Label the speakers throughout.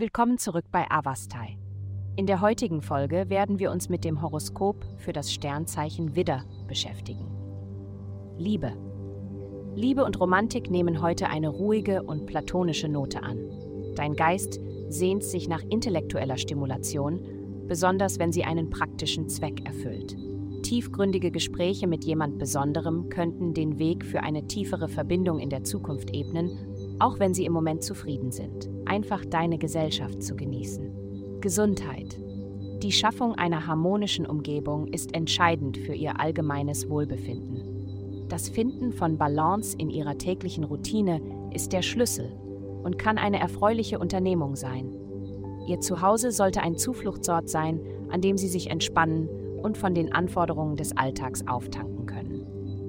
Speaker 1: Willkommen zurück bei Avastai. In der heutigen Folge werden wir uns mit dem Horoskop für das Sternzeichen Widder beschäftigen. Liebe. Liebe und Romantik nehmen heute eine ruhige und platonische Note an. Dein Geist sehnt sich nach intellektueller Stimulation, besonders wenn sie einen praktischen Zweck erfüllt. Tiefgründige Gespräche mit jemand Besonderem könnten den Weg für eine tiefere Verbindung in der Zukunft ebnen, auch wenn sie im Moment zufrieden sind. Einfach deine Gesellschaft zu genießen. Gesundheit. Die Schaffung einer harmonischen Umgebung ist entscheidend für ihr allgemeines Wohlbefinden. Das Finden von Balance in ihrer täglichen Routine ist der Schlüssel und kann eine erfreuliche Unternehmung sein. Ihr Zuhause sollte ein Zufluchtsort sein, an dem Sie sich entspannen und von den Anforderungen des Alltags auftanken können.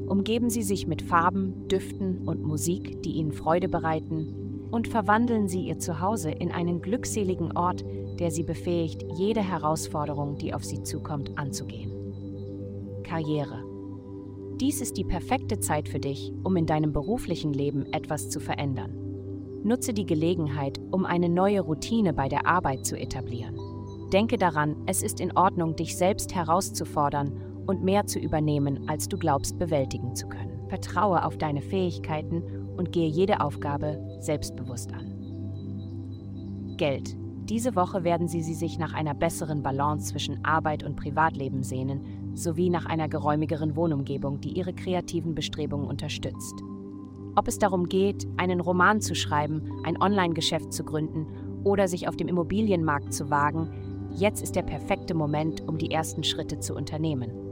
Speaker 1: Umgeben Sie sich mit Farben, Düften und Musik, die Ihnen Freude bereiten, und verwandeln Sie Ihr Zuhause in einen glückseligen Ort, der Sie befähigt, jede Herausforderung, die auf Sie zukommt, anzugehen. Karriere. Dies ist die perfekte Zeit für dich, um in deinem beruflichen Leben etwas zu verändern. Nutze die Gelegenheit, um eine neue Routine bei der Arbeit zu etablieren. Denke daran, es ist in Ordnung, dich selbst herauszufordern und mehr zu übernehmen, als du glaubst bewältigen zu können. Vertraue auf deine Fähigkeiten und gehe jede Aufgabe selbstbewusst an. Geld. Diese Woche werden Sie, sich nach einer besseren Balance zwischen Arbeit und Privatleben sehnen, sowie nach einer geräumigeren Wohnumgebung, die Ihre kreativen Bestrebungen unterstützt. Ob es darum geht, einen Roman zu schreiben, ein Online-Geschäft zu gründen oder sich auf dem Immobilienmarkt zu wagen, jetzt ist der perfekte Moment, um die ersten Schritte zu unternehmen.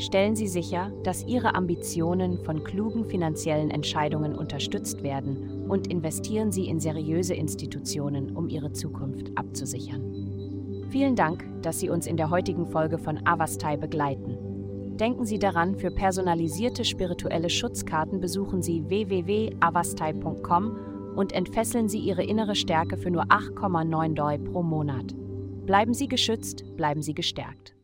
Speaker 1: Stellen Sie sicher, dass Ihre Ambitionen von klugen finanziellen Entscheidungen unterstützt werden und investieren Sie in seriöse Institutionen, um Ihre Zukunft abzusichern. Vielen Dank, dass Sie uns in der heutigen Folge von Avastai begleiten. Denken Sie daran, für personalisierte spirituelle Schutzkarten besuchen Sie www.avastai.com und entfesseln Sie Ihre innere Stärke für nur 8,9 Doi pro Monat. Bleiben Sie geschützt, bleiben Sie gestärkt.